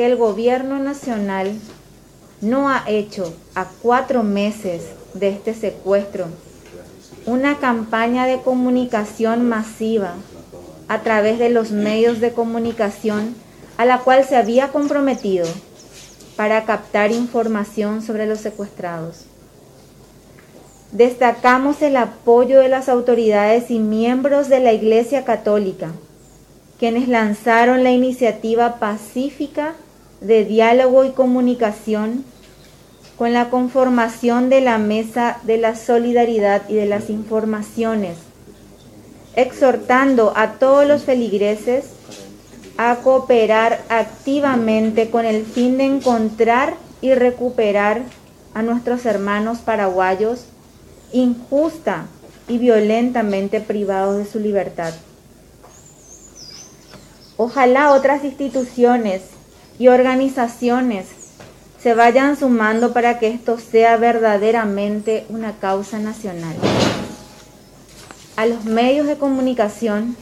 que el gobierno nacional no ha hecho a cuatro meses de este secuestro una campaña de comunicación masiva a través de los medios de comunicación a la cual se había comprometido para captar información sobre los secuestrados. Destacamos el apoyo de las autoridades y miembros de la Iglesia Católica, quienes lanzaron la iniciativa pacífica de diálogo y comunicación con la conformación de la Mesa de la Solidaridad y de las Informaciones, exhortando a todos los feligreses a cooperar activamente con el fin de encontrar y recuperar a nuestros hermanos paraguayos injusta y violentamente privados de su libertad. Ojalá otras instituciones y organizaciones se vayan sumando para que esto sea verdaderamente una causa nacional. A los medios de comunicación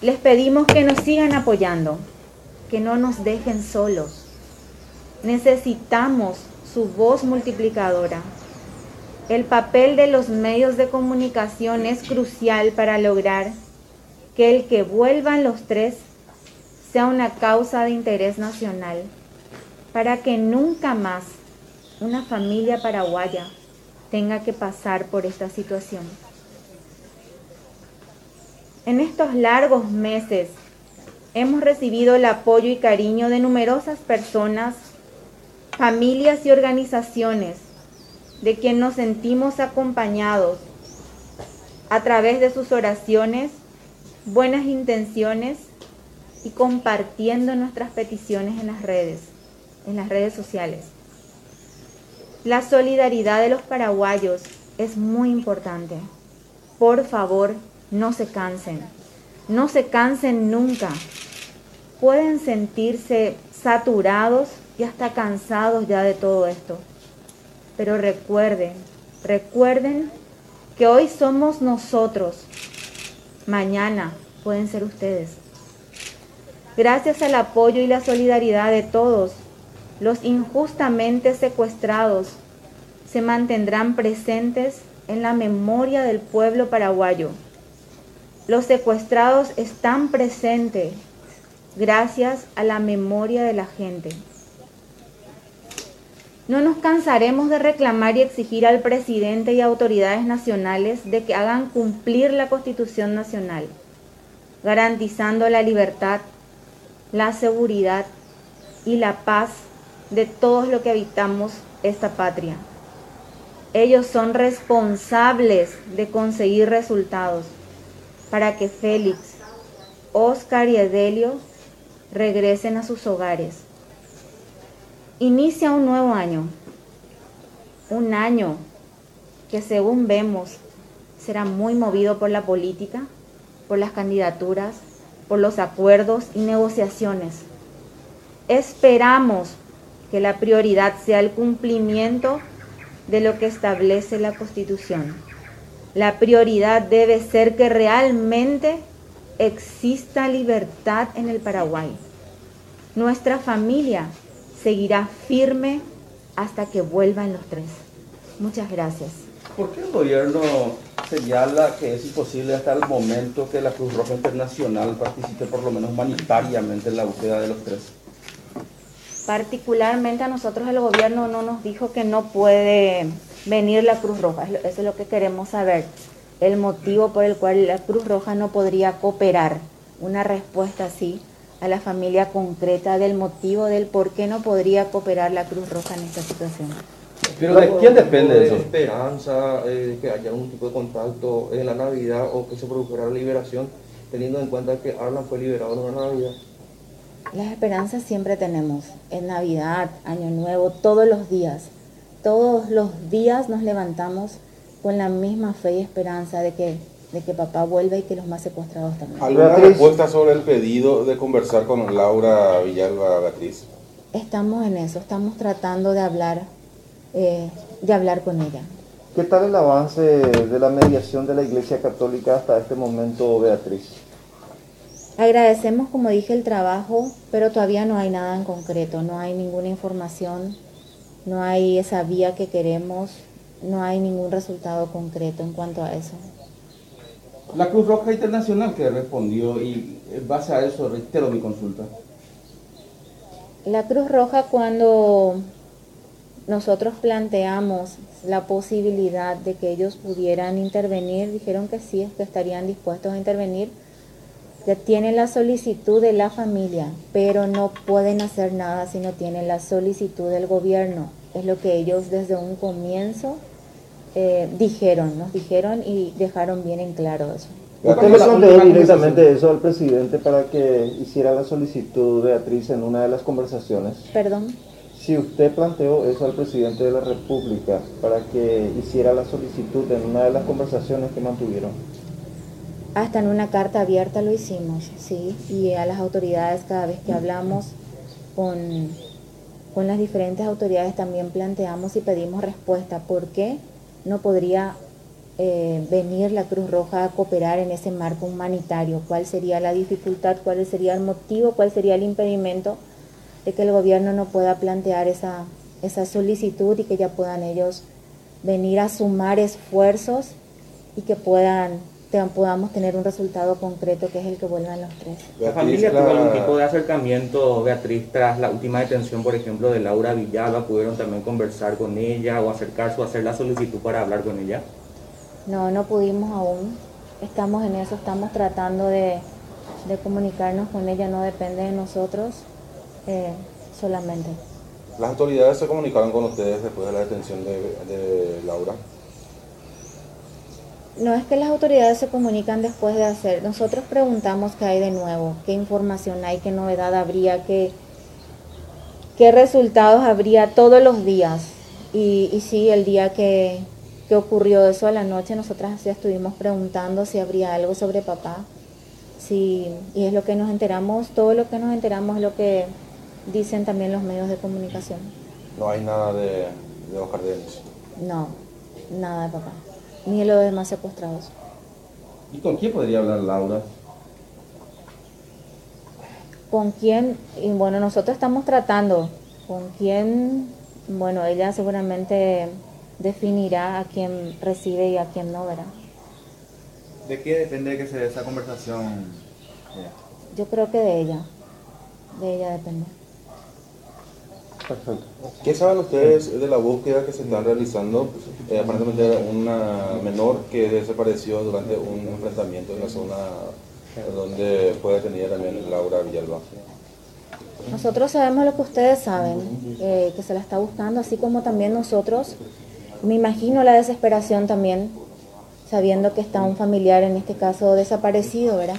les pedimos que nos sigan apoyando, que no nos dejen solos. Necesitamos su voz multiplicadora. El papel de los medios de comunicación es crucial para lograr que el que vuelvan los tres sea una causa de interés nacional, para que nunca más una familia paraguaya tenga que pasar por esta situación. En estos largos meses hemos recibido el apoyo y cariño de numerosas personas, familias y organizaciones de quien nos sentimos acompañados a través de sus oraciones, buenas intenciones y compartiendo nuestras peticiones en las redes, en las redes sociales. La solidaridad de los paraguayos es muy importante. Por favor, no se cansen. No se cansen nunca. Pueden sentirse saturados y hasta cansados ya de todo esto. Pero recuerden, recuerden que hoy somos nosotros. Mañana pueden ser ustedes. Gracias al apoyo y la solidaridad de todos, los injustamente secuestrados se mantendrán presentes en la memoria del pueblo paraguayo. Los secuestrados están presentes gracias a la memoria de la gente. No nos cansaremos de reclamar y exigir al presidente y autoridades nacionales de que hagan cumplir la Constitución Nacional, garantizando la libertad, la seguridad y la paz de todos los que habitamos esta patria. Ellos son responsables de conseguir resultados para que Félix, Oscar y Edelio regresen a sus hogares. Inicia un nuevo año, un año que según vemos será muy movido por la política, por las candidaturas, por los acuerdos y negociaciones. Esperamos que la prioridad sea el cumplimiento de lo que establece la Constitución. La prioridad debe ser que realmente exista libertad en el Paraguay. Nuestra familia seguirá firme hasta que vuelvan los tres. Muchas gracias. ¿Por qué el gobierno señala que es imposible hasta el momento que la Cruz Roja Internacional participe por lo menos humanitariamente en la búsqueda de los tres? Particularmente a nosotros el gobierno no nos dijo que no puede venir la Cruz Roja. Eso es lo que queremos saber. El motivo por el cual la Cruz Roja no podría cooperar. Una respuesta así a la familia concreta del motivo del por qué no podría cooperar la Cruz Roja en esta situación. ¿Pero de quién depende eso? esperanza eh, de que haya algún tipo de contacto en la Navidad o que se produjera la liberación, teniendo en cuenta que Arlan fue liberado en la Navidad? Las esperanzas siempre tenemos, en Navidad, Año Nuevo, todos los días todos los días nos levantamos con la misma fe y esperanza de que, de que papá vuelva y que los más secuestrados también. ¿Alguna respuesta sobre el pedido de conversar con Laura Villalba Beatriz? Estamos en eso, estamos tratando de hablar, eh, de hablar con ella. ¿Qué tal el avance de la mediación de la Iglesia Católica hasta este momento, Beatriz? Agradecemos, como dije, el trabajo, pero todavía no hay nada en concreto, no hay ninguna información, no hay esa vía que queremos, no hay ningún resultado concreto en cuanto a eso. La Cruz Roja Internacional que respondió y en base a eso reitero mi consulta. La Cruz Roja cuando nosotros planteamos la posibilidad de que ellos pudieran intervenir, dijeron que sí, que estarían dispuestos a intervenir. Ya tienen la solicitud de la familia, pero no pueden hacer nada si no tienen la solicitud del gobierno. Es lo que ellos desde un comienzo eh, dijeron, nos dijeron y dejaron bien en claro eso. ¿Usted le planteó directamente eso al presidente para que hiciera la solicitud, Beatriz, en una de las conversaciones? Perdón. Si usted planteó eso al presidente de la República para que hiciera la solicitud en una de las conversaciones que mantuvieron. Hasta en una carta abierta lo hicimos, sí, y a las autoridades cada vez que hablamos con, con las diferentes autoridades también planteamos y pedimos respuesta. ¿Por qué no podría eh, venir la Cruz Roja a cooperar en ese marco humanitario? ¿Cuál sería la dificultad? ¿Cuál sería el motivo? ¿Cuál sería el impedimento de que el gobierno no pueda plantear esa, esa solicitud y que ya puedan ellos venir a sumar esfuerzos y que puedan podamos tener un resultado concreto que es el que vuelvan los tres. ¿La familia tuvo algún tipo de acercamiento, Beatriz, tras la última detención, por ejemplo, de Laura Villalba? ¿Pudieron también conversar con ella o acercarse o hacer la solicitud para hablar con ella? No, no pudimos aún. Estamos en eso, estamos tratando de, de comunicarnos con ella, no depende de nosotros eh, solamente. ¿Las autoridades se comunicaron con ustedes después de la detención de, de Laura? No es que las autoridades se comunican después de hacer. Nosotros preguntamos qué hay de nuevo, qué información hay, qué novedad habría, qué, qué resultados habría todos los días. Y, y sí, el día que, que ocurrió eso a la noche, nosotras ya estuvimos preguntando si habría algo sobre papá. Sí, y es lo que nos enteramos, todo lo que nos enteramos es lo que dicen también los medios de comunicación. No hay nada de, de Oscar No, nada de papá ni de los demás secuestrados. ¿Y con quién podría hablar Laura? ¿Con quién? Y bueno, nosotros estamos tratando. ¿Con quién? Bueno, ella seguramente definirá a quién recibe y a quién no, ¿verdad? ¿De qué depende que se dé esa conversación? Yo creo que de ella. De ella depende. Perfecto. ¿Qué saben ustedes de la búsqueda que se está realizando? Eh, aparentemente una menor que desapareció durante un enfrentamiento en la zona donde fue detenida también Laura Villalba. Nosotros sabemos lo que ustedes saben, eh, que se la está buscando, así como también nosotros. Me imagino la desesperación también, sabiendo que está un familiar, en este caso desaparecido, ¿verdad?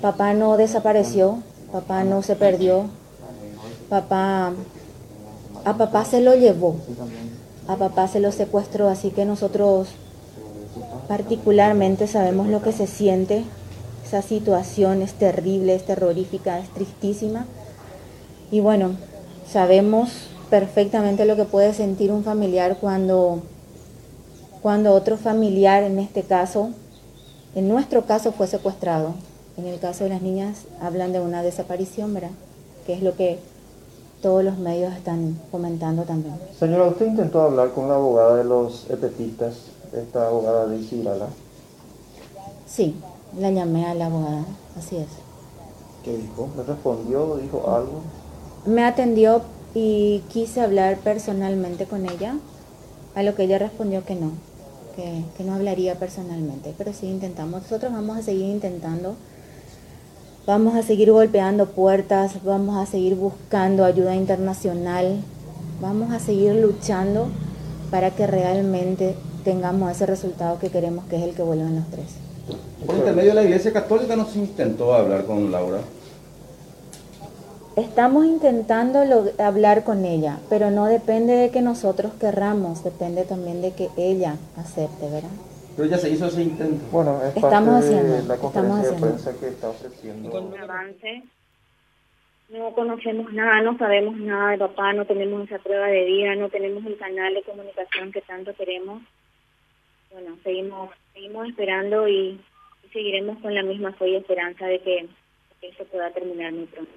Papá no desapareció, papá no se perdió, papá a papá se lo llevó, a papá se lo secuestró, así que nosotros particularmente sabemos lo que se siente, esa situación es terrible, es terrorífica, es tristísima. Y bueno, sabemos perfectamente lo que puede sentir un familiar cuando, cuando otro familiar, en este caso, en nuestro caso fue secuestrado. En el caso de las niñas hablan de una desaparición, ¿verdad? Que es lo que todos los medios están comentando también. Señora, ¿usted intentó hablar con la abogada de los epetistas, esta abogada de Isidala? Sí, la llamé a la abogada, así es. ¿Qué dijo? ¿Me respondió? ¿Dijo algo? Me atendió y quise hablar personalmente con ella, a lo que ella respondió que no, que, que no hablaría personalmente, pero sí intentamos. Nosotros vamos a seguir intentando Vamos a seguir golpeando puertas, vamos a seguir buscando ayuda internacional, vamos a seguir luchando para que realmente tengamos ese resultado que queremos, que es el que vuelvan los tres. Por intermedio de la Iglesia Católica no se intentó hablar con Laura. Estamos intentando hablar con ella, pero no depende de que nosotros querramos, depende también de que ella acepte, ¿verdad? Pero ya se hizo ese intento. Bueno, es estamos parte haciendo, de la conferencia estamos de prensa que está ofreciendo. Un avance. No conocemos nada, no sabemos nada de papá, no tenemos esa prueba de vida, no tenemos el canal de comunicación que tanto queremos. Bueno, seguimos seguimos esperando y, seguiremos con la misma fe y esperanza de que que esto pueda terminar muy pronto.